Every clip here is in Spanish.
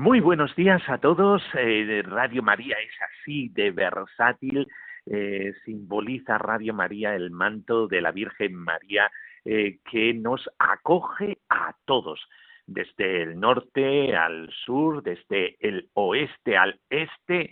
Muy buenos días a todos. Eh, Radio María es así de versátil. Eh, simboliza Radio María el manto de la Virgen María eh, que nos acoge a todos, desde el norte al sur, desde el oeste al este,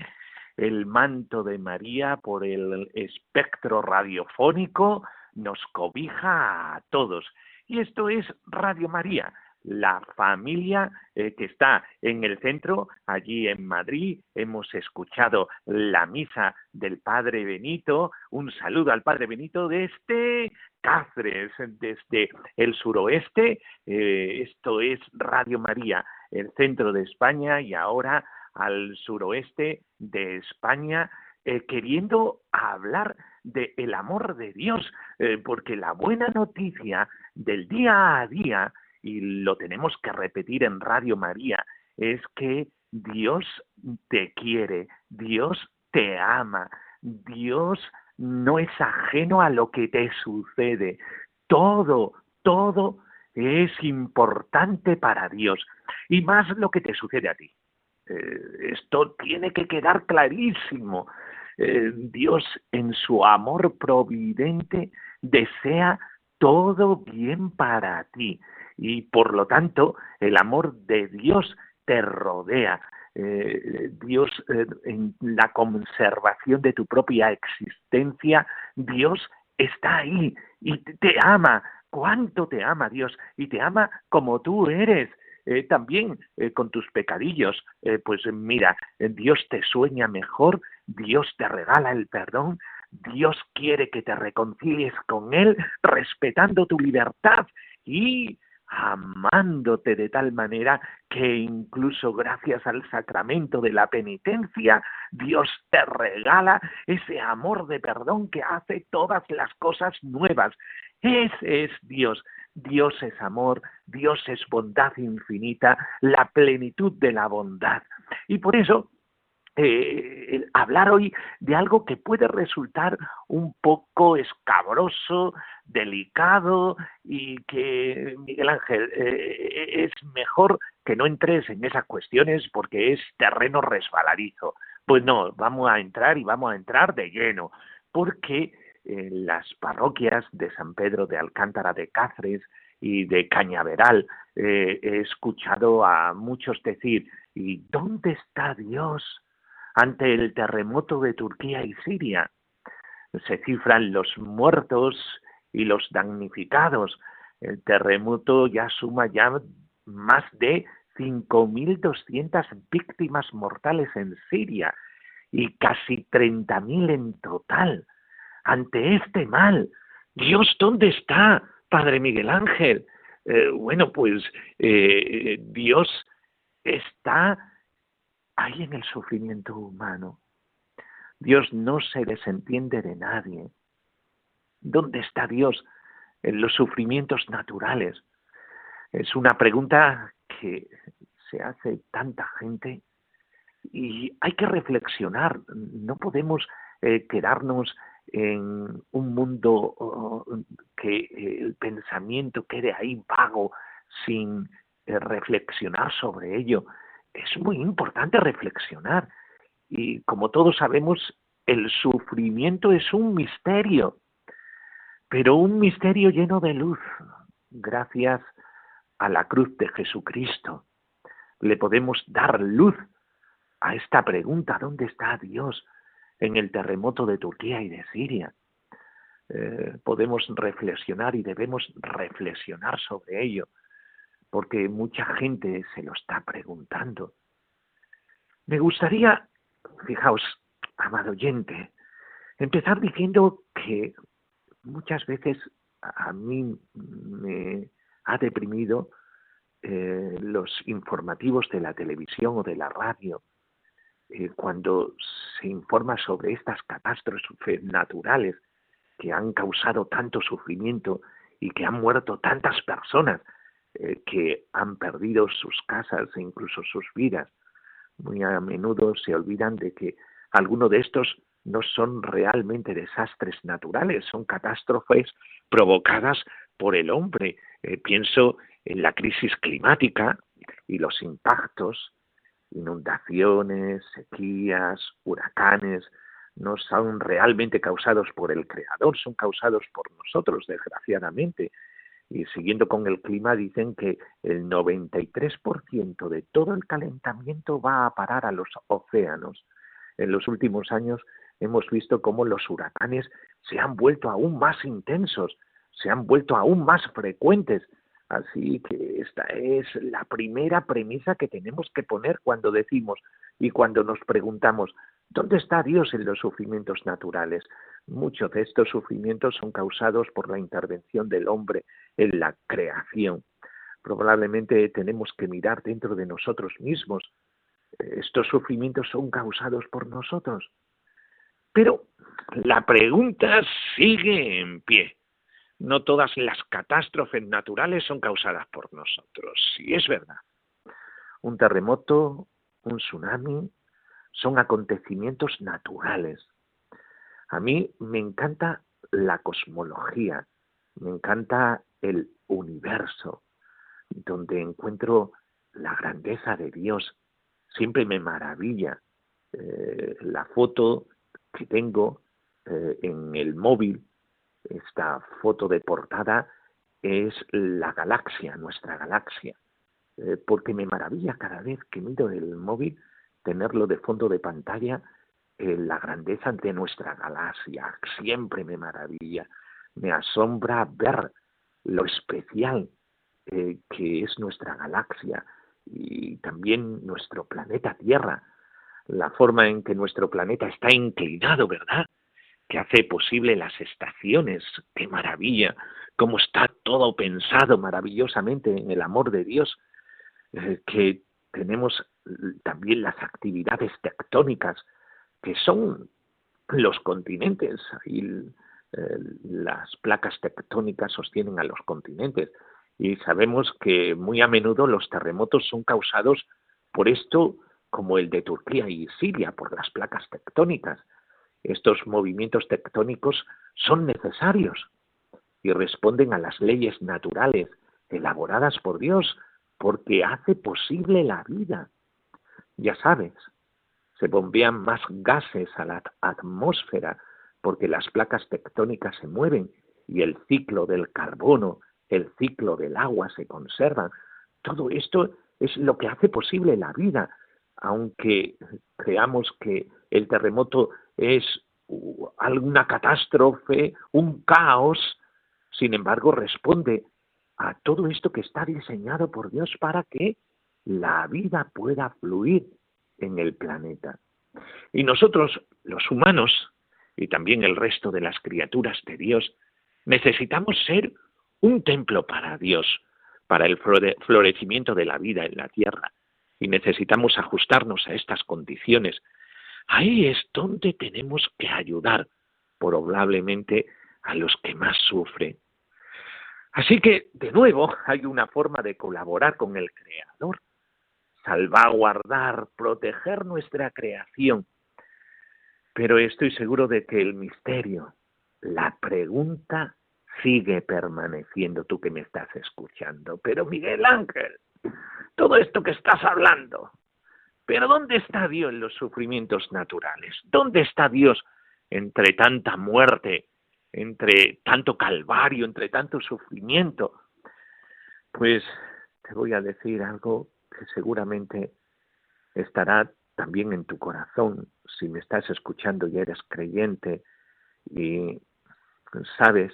el manto de María por el espectro radiofónico nos cobija a todos. Y esto es Radio María la familia eh, que está en el centro, allí en Madrid. Hemos escuchado la misa del Padre Benito. Un saludo al Padre Benito desde Cáceres, desde el suroeste. Eh, esto es Radio María, el centro de España y ahora al suroeste de España, eh, queriendo hablar del el amor de Dios, porque la buena noticia del día a día y lo tenemos que repetir en Radio María, es que Dios te quiere, Dios te ama, Dios no es ajeno a lo que te sucede. Todo, todo es importante para Dios y más lo que te sucede a ti. Eh, esto tiene que quedar clarísimo. Eh, Dios en su amor providente desea todo bien para ti y por lo tanto el amor de Dios te rodea. Eh, Dios, eh, en la conservación de tu propia existencia, Dios está ahí y te ama. ¿Cuánto te ama Dios? Y te ama como tú eres. Eh, también con tus pecadillos. pues mira, Dios te sueña mejor, Dios te regala el perdón, Dios quiere que te reconcilies con Él, respetando tu libertad y amándote de tal manera que incluso gracias al sacramento de la penitencia, Dios te regala ese amor de perdón que hace todas las cosas nuevas. Ese es Dios. Dios es amor, Dios es bondad infinita, la plenitud de la bondad. Y por eso eh, hablar hoy de algo que puede resultar un poco escabroso, delicado y que, Miguel Ángel, eh, es mejor que no entres en esas cuestiones porque es terreno resbaladizo. Pues no, vamos a entrar y vamos a entrar de lleno, porque en las parroquias de San Pedro de Alcántara de Cáceres y de Cañaveral eh, he escuchado a muchos decir, ¿y dónde está Dios? Ante el terremoto de Turquía y Siria. Se cifran los muertos y los damnificados. El terremoto ya suma ya más de 5.200 víctimas mortales en Siria y casi 30.000 en total. Ante este mal, Dios, ¿dónde está, Padre Miguel Ángel? Eh, bueno, pues eh, Dios está hay en el sufrimiento humano. Dios no se desentiende de nadie. ¿Dónde está Dios en los sufrimientos naturales? Es una pregunta que se hace tanta gente y hay que reflexionar. No podemos eh, quedarnos en un mundo que el pensamiento quede ahí vago sin eh, reflexionar sobre ello es muy importante reflexionar. Y como todos sabemos, el sufrimiento es un misterio, pero un misterio lleno de luz, gracias a la cruz de Jesucristo. Le podemos dar luz a esta pregunta, ¿dónde está Dios en el terremoto de Turquía y de Siria? Eh, podemos reflexionar y debemos reflexionar sobre ello porque mucha gente se lo está preguntando. Me gustaría, fijaos, amado oyente, empezar diciendo que muchas veces a mí me ha deprimido eh, los informativos de la televisión o de la radio, eh, cuando se informa sobre estas catástrofes naturales que han causado tanto sufrimiento y que han muerto tantas personas eh, que han perdido sus casas e incluso sus vidas. Muy a menudo se olvidan de que algunos de estos no son realmente desastres naturales, son catástrofes provocadas por el hombre. Eh, pienso en la crisis climática y los impactos, inundaciones, sequías, huracanes, no son realmente causados por el Creador, son causados por nosotros, desgraciadamente. Y siguiendo con el clima, dicen que el 93% de todo el calentamiento va a parar a los océanos. En los últimos años hemos visto cómo los huracanes se han vuelto aún más intensos, se han vuelto aún más frecuentes. Así que esta es la primera premisa que tenemos que poner cuando decimos y cuando nos preguntamos, ¿dónde está Dios en los sufrimientos naturales? Muchos de estos sufrimientos son causados por la intervención del hombre en la creación. Probablemente tenemos que mirar dentro de nosotros mismos. Estos sufrimientos son causados por nosotros. Pero la pregunta sigue en pie. No todas las catástrofes naturales son causadas por nosotros. Y es verdad. Un terremoto, un tsunami, son acontecimientos naturales. A mí me encanta la cosmología, me encanta el universo, donde encuentro la grandeza de Dios. Siempre me maravilla eh, la foto que tengo eh, en el móvil, esta foto de portada, es la galaxia, nuestra galaxia, eh, porque me maravilla cada vez que miro el móvil tenerlo de fondo de pantalla eh, la grandeza de nuestra galaxia. Siempre me maravilla, me asombra ver lo especial que es nuestra galaxia y también nuestro planeta Tierra la forma en que nuestro planeta está inclinado, ¿verdad? Que hace posible las estaciones. ¡Qué maravilla! Cómo está todo pensado maravillosamente en el amor de Dios. Eh, que tenemos también las actividades tectónicas, que son los continentes. y eh, las placas tectónicas sostienen a los continentes. Y sabemos que muy a menudo los terremotos son causados por esto como el de Turquía y Siria por las placas tectónicas. Estos movimientos tectónicos son necesarios y responden a las leyes naturales elaboradas por Dios porque hace posible la vida. Ya sabes, se bombean más gases a la atmósfera porque las placas tectónicas se mueven y el ciclo del carbono, el ciclo del agua se conservan. Todo esto es lo que hace posible la vida, aunque creamos que el terremoto es alguna catástrofe, un caos, sin embargo responde a todo esto que está diseñado por Dios para que la vida pueda fluir en el planeta. Y nosotros, los humanos, y también el resto de las criaturas de Dios, necesitamos ser un templo para Dios, para el florecimiento de la vida en la tierra, y necesitamos ajustarnos a estas condiciones, ahí es donde tenemos que ayudar probablemente a los que más sufren. Así que, de nuevo, hay una forma de colaborar con el Creador, salvaguardar, proteger nuestra creación. Pero estoy seguro de que el misterio, la pregunta sigue permaneciendo, tú que me estás escuchando. Pero Miguel Ángel, todo esto que estás hablando. Pero ¿dónde está Dios en los sufrimientos naturales? ¿Dónde está Dios entre tanta muerte, entre tanto calvario, entre tanto sufrimiento? Pues te voy a decir algo que seguramente estará también en tu corazón si me estás escuchando y eres creyente y sabes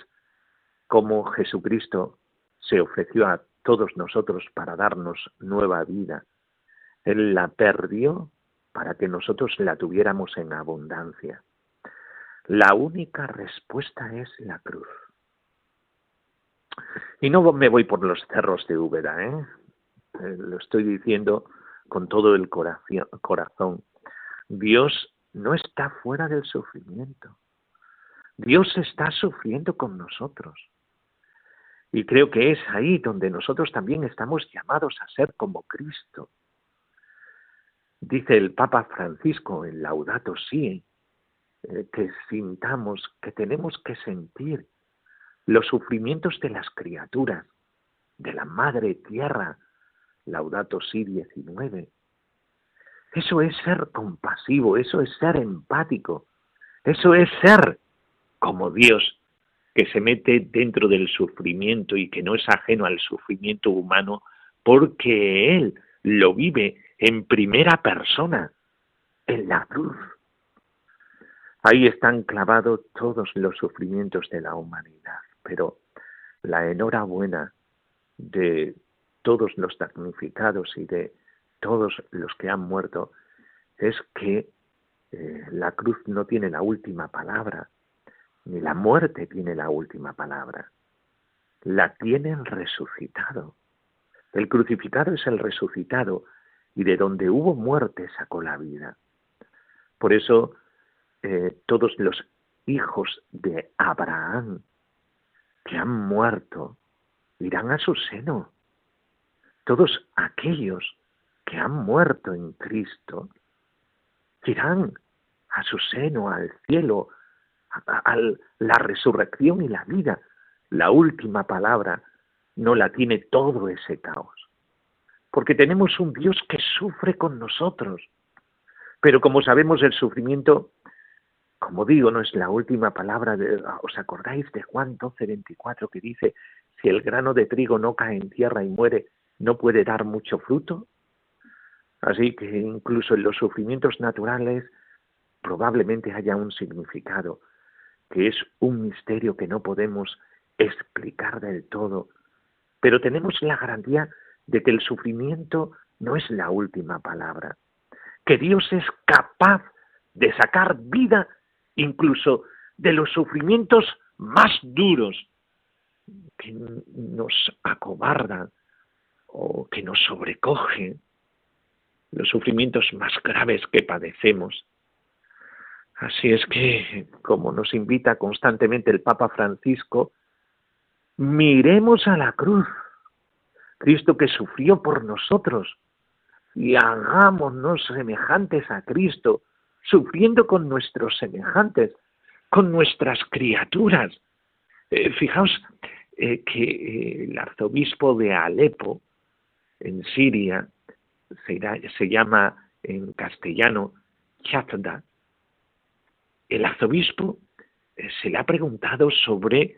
cómo Jesucristo se ofreció a todos nosotros para darnos nueva vida. Él la perdió para que nosotros la tuviéramos en abundancia. La única respuesta es la cruz. Y no me voy por los cerros de Úbeda, ¿eh? ¿eh? lo estoy diciendo con todo el corazón. Dios no está fuera del sufrimiento. Dios está sufriendo con nosotros. Y creo que es ahí donde nosotros también estamos llamados a ser como Cristo. Dice el Papa Francisco en Laudato Si, eh, que sintamos, que tenemos que sentir los sufrimientos de las criaturas, de la madre tierra, Laudato Si 19. Eso es ser compasivo, eso es ser empático, eso es ser como Dios que se mete dentro del sufrimiento y que no es ajeno al sufrimiento humano porque Él lo vive en primera persona, en la cruz. Ahí están clavados todos los sufrimientos de la humanidad, pero la enhorabuena de todos los damnificados y de todos los que han muerto es que eh, la cruz no tiene la última palabra, ni la muerte tiene la última palabra, la tiene el resucitado. El crucificado es el resucitado y de donde hubo muerte sacó la vida. Por eso eh, todos los hijos de Abraham que han muerto irán a su seno. Todos aquellos que han muerto en Cristo irán a su seno, al cielo, a, la resurrección y la vida. La última palabra no la tiene todo ese caos. Porque tenemos un Dios que sufre con nosotros. Pero como sabemos el sufrimiento, como digo, no es la última palabra. De, ¿Os acordáis de Juan 12, 24 que dice, si el grano de trigo no cae en tierra y muere, no puede dar mucho fruto? Así que incluso en los sufrimientos naturales probablemente haya un significado que es un misterio que no podemos explicar del todo, pero tenemos la garantía de que el sufrimiento no es la última palabra, que Dios es capaz de sacar vida incluso de los sufrimientos más duros que nos acobardan o que nos sobrecogen, los sufrimientos más graves que padecemos. Así es que, como nos invita constantemente el Papa Francisco, miremos a la cruz, Cristo que sufrió por nosotros, y hagámonos semejantes a Cristo, sufriendo con nuestros semejantes, con nuestras criaturas. Eh, fijaos eh, que eh, el arzobispo de Alepo, en Siria, se, llama en castellano Chatda, el arzobispo eh, se le ha preguntado sobre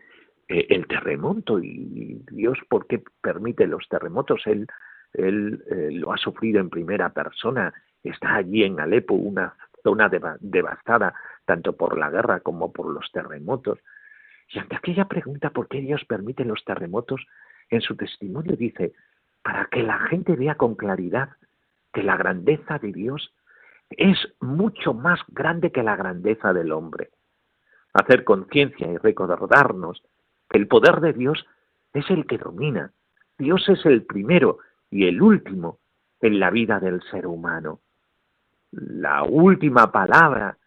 el terremoto y Dios por qué permite los terremotos. Él, él lo ha sufrido en primera persona. Está allí en Alepo, una zona devastada tanto por la guerra como por los terremotos. Y ante aquella pregunta, ¿por qué Dios permite los terremotos? En su testimonio dice, para que la gente vea con claridad que la grandeza de Dios es mucho más grande que la grandeza del hombre. Hacer conciencia y recordarnos que el poder de Dios es el que domina. Dios es el primero y el último en la vida del ser humano. La última palabra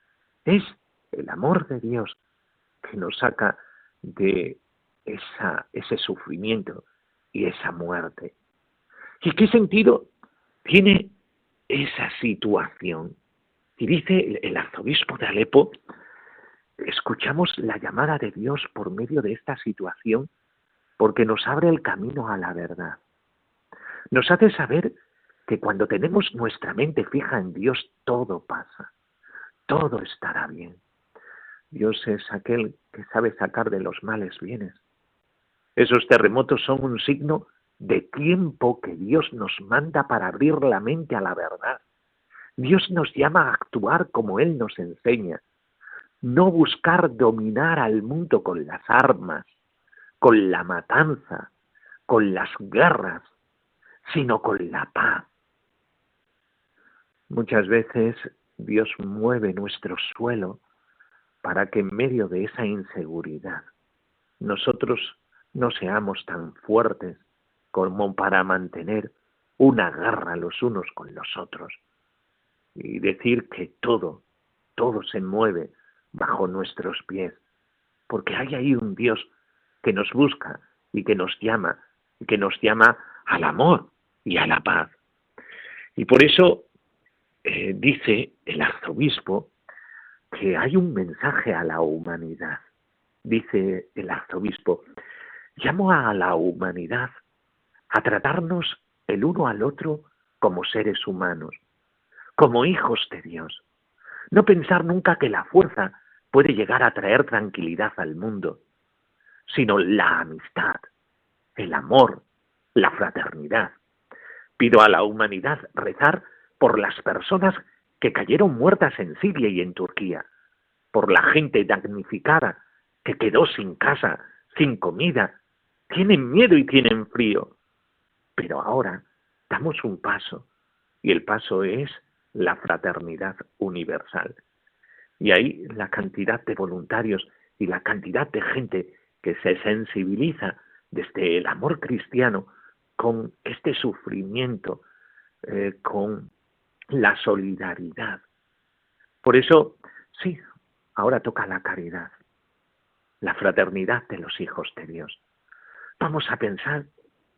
es el amor de Dios que nos saca de esa, ese sufrimiento y esa muerte. ¿Y qué sentido tiene esa situación. Y dice el arzobispo de Alepo, escuchamos la llamada de Dios por medio de esta situación porque nos abre el camino a la verdad. Nos hace saber que cuando tenemos nuestra mente fija en Dios, todo pasa, todo estará bien. Dios es aquel que sabe sacar de los males bienes. Esos terremotos son un signo de tiempo que Dios nos manda para abrir la mente a la verdad. Dios nos llama a actuar como Él nos enseña, no buscar dominar al mundo con las armas, con la matanza, con las guerras, sino con la paz. Muchas veces Dios mueve nuestro suelo para que en medio de esa inseguridad nosotros no seamos tan fuertes como para mantener una garra los unos con los otros y decir que todo, todo se mueve bajo nuestros pies, porque hay ahí un Dios que nos busca y que nos llama, y que nos llama al amor y a la paz. Y por eso eh, dice el arzobispo que hay un mensaje a la humanidad. Dice el arzobispo, llamo a la humanidad a tratarnos el uno al otro como seres humanos, como hijos de Dios. No pensar nunca que la fuerza puede llegar a traer tranquilidad al mundo, sino la amistad, el amor, la fraternidad. Pido a la humanidad rezar por las personas que cayeron muertas en Siria y en Turquía, por la gente damnificada que quedó sin casa, sin comida, tienen miedo y tienen frío. Pero ahora damos un paso, y el paso es la fraternidad universal. Y ahí la cantidad de voluntarios y la cantidad de gente que se sensibiliza desde el amor cristiano con este sufrimiento, eh, con la solidaridad. Por eso, sí, ahora toca la caridad, la fraternidad de los hijos de Dios. Vamos a pensar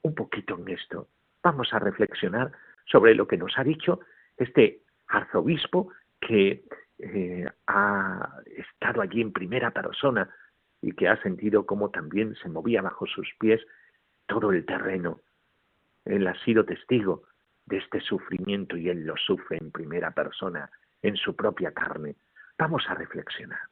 un poquito en esto, vamos a reflexionar sobre lo que nos ha dicho este arzobispo que eh, ha estado allí en primera persona y que ha sentido cómo también se movía bajo sus pies todo el terreno. Él ha sido testigo de este sufrimiento y él lo sufre en primera persona, en su propia carne. Vamos a reflexionar.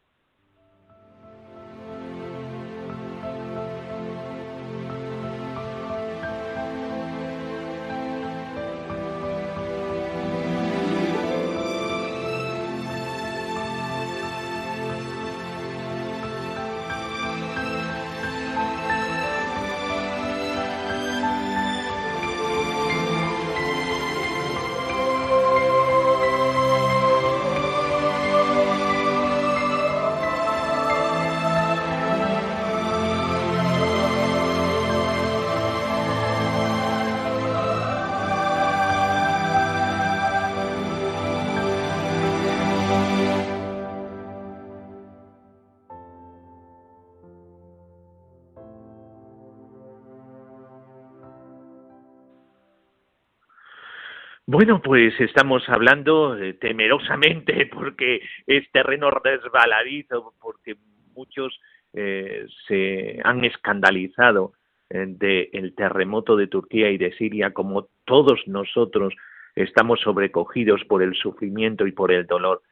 Bueno, pues estamos hablando eh, temerosamente porque es terreno resbaladizo, porque muchos eh, se han escandalizado eh, del terremoto de Turquía y de Siria, como todos nosotros estamos sobrecogidos por el sufrimiento y por el dolor.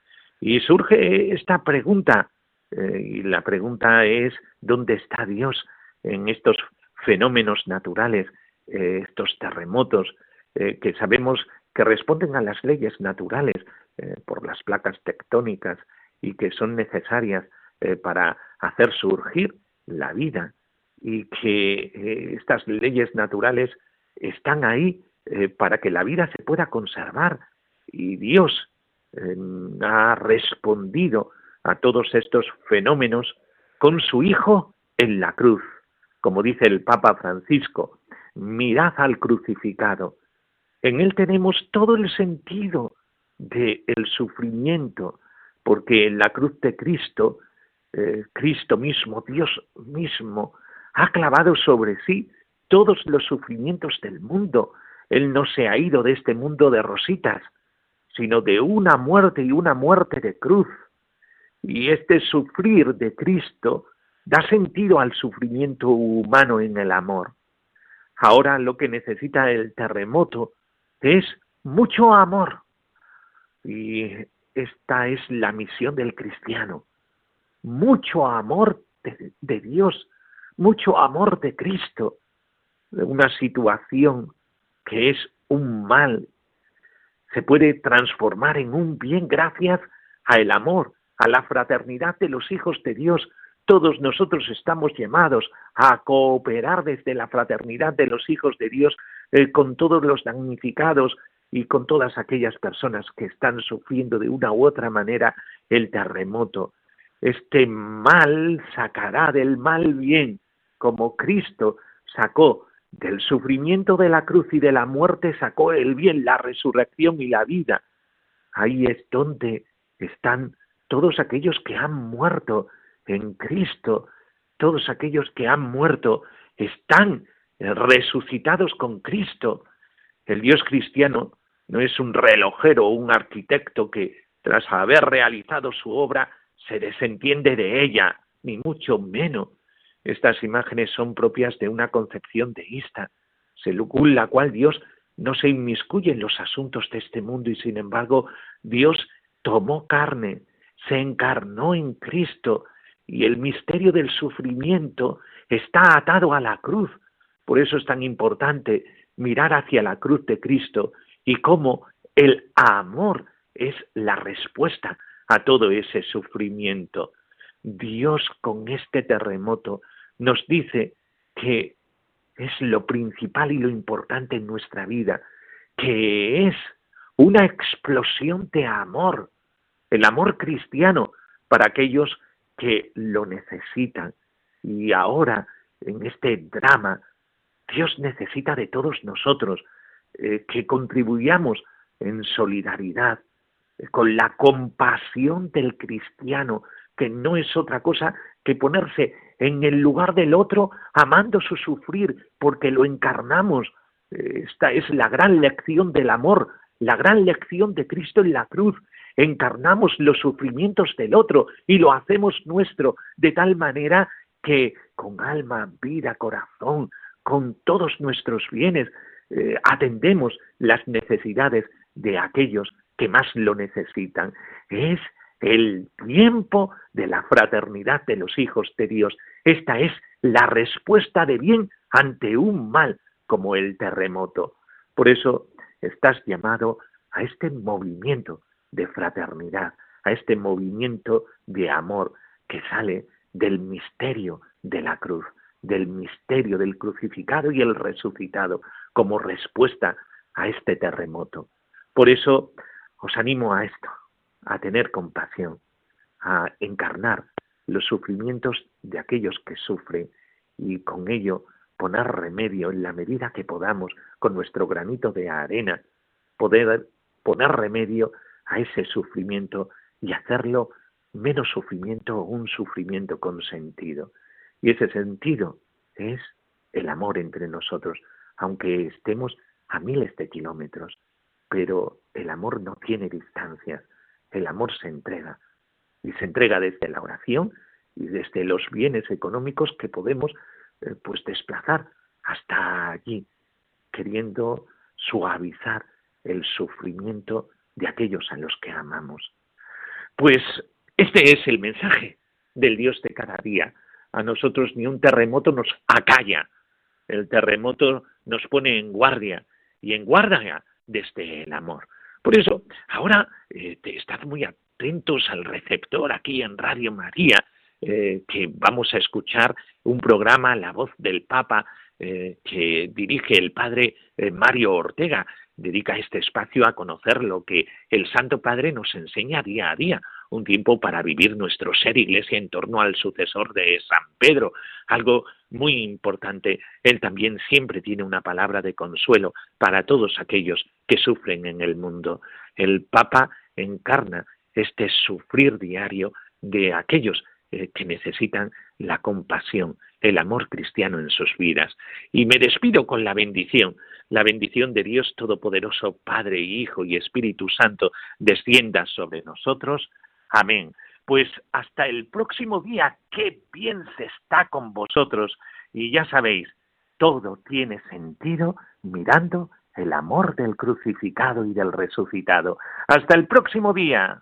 Y surge esta pregunta, y la pregunta es, ¿dónde está Dios en estos fenómenos naturales, estos terremotos, que sabemos que responden a las leyes naturales eh, por las placas tectónicas y que son necesarias eh, para hacer surgir la vida y que eh, estas leyes naturales están ahí para que la vida se pueda conservar y Dios ha respondido a todos estos fenómenos con su Hijo en la cruz. Como dice el Papa Francisco, mirad al crucificado, en Él tenemos todo el sentido del sufrimiento, porque en la cruz de Cristo, eh, Cristo mismo, Dios mismo, ha clavado sobre sí todos los sufrimientos del mundo. Él no se ha ido de este mundo de rositas, sino de una muerte y una muerte de cruz. Y este sufrir de Cristo da sentido al sufrimiento humano en el amor. Ahora lo que necesita el terremoto es mucho amor. Y esta es la misión del cristiano. Mucho amor de, Dios, mucho amor de Cristo. Una situación que es un mal se puede transformar en un bien gracias al amor, a la fraternidad de los hijos de Dios. Todos nosotros estamos llamados a cooperar desde la fraternidad de los hijos de Dios eh, con todos los damnificados y con todas aquellas personas que están sufriendo de una u otra manera el terremoto. Este mal sacará del mal bien, como Cristo sacó del sufrimiento de la cruz y de la muerte, sacó el bien, la resurrección y la vida. Ahí es donde están todos aquellos que han muerto en Cristo, todos aquellos que han muerto están resucitados con Cristo. El Dios cristiano no es un relojero o un arquitecto que, tras haber realizado su obra, se desentiende de ella, ni mucho menos. Estas imágenes son propias de una concepción deísta, según la cual Dios no se inmiscuye en los asuntos de este mundo y sin embargo Dios tomó carne, se encarnó en Cristo y el misterio del sufrimiento está atado a la cruz. Por eso es tan importante mirar hacia la cruz de Cristo y cómo el amor es la respuesta a todo ese sufrimiento. Dios con este terremoto nos dice que es lo principal y lo importante en nuestra vida, que es una explosión de amor, el amor cristiano para aquellos que lo necesitan. Y ahora, en este drama, Dios necesita de todos nosotros eh, que contribuyamos en solidaridad, eh, con la compasión del cristiano, que no es otra cosa que ponerse en el lugar del otro, amando su sufrir, porque lo encarnamos. Eh, esta es la gran lección del amor, la gran lección de Cristo en la cruz. Encarnamos los sufrimientos del otro y lo hacemos nuestro, de tal manera que con alma, vida, corazón, con todos nuestros bienes, eh, atendemos las necesidades de aquellos que más lo necesitan. Es el tiempo de la fraternidad de los hijos de Dios. Esta es la respuesta de bien ante un mal como el terremoto. Por eso estás llamado a este movimiento de fraternidad, a este movimiento de amor que sale del misterio de la cruz, del misterio del crucificado y el resucitado, como respuesta a este terremoto. Por eso os animo a esto, a tener compasión, a encarnar los sufrimientos de aquellos que sufren y con ello poner remedio en la medida que podamos con nuestro granito de arena, poder poner remedio a ese sufrimiento y hacerlo menos sufrimiento o un sufrimiento con sentido. Y ese sentido es el amor entre nosotros, aunque estemos a miles de kilómetros, pero el amor no tiene distancias, el amor se entrega, y se entrega desde la oración y desde los bienes económicos que podemos eh, pues desplazar hasta allí, queriendo suavizar el sufrimiento de aquellos a los que amamos. Pues este es el mensaje del Dios de cada día. A nosotros ni un terremoto nos acalla. El terremoto nos pone en guardia y en guardia desde el amor. Por eso, ahora eh, estad muy atentos al receptor aquí en Radio María, eh, que vamos a escuchar un programa, La voz del Papa, eh, que dirige el padre Mario Ortega. Dedica este espacio a conocer lo que el Santo Padre nos enseña día a día, un tiempo para vivir nuestro ser iglesia en torno al sucesor de San Pedro, algo muy importante. Él también siempre tiene una palabra de consuelo para todos aquellos que sufren en el mundo. El Papa encarna este sufrir diario de aquellos eh, que necesitan la compasión, el amor cristiano en sus vidas. Y me despido con la bendición, la bendición de Dios Todopoderoso, Padre, Hijo y Espíritu Santo, descienda sobre nosotros. Amén. Pues hasta el próximo día, qué bien se está con vosotros. Y ya sabéis, todo tiene sentido mirando el amor del crucificado y del resucitado. Hasta el próximo día.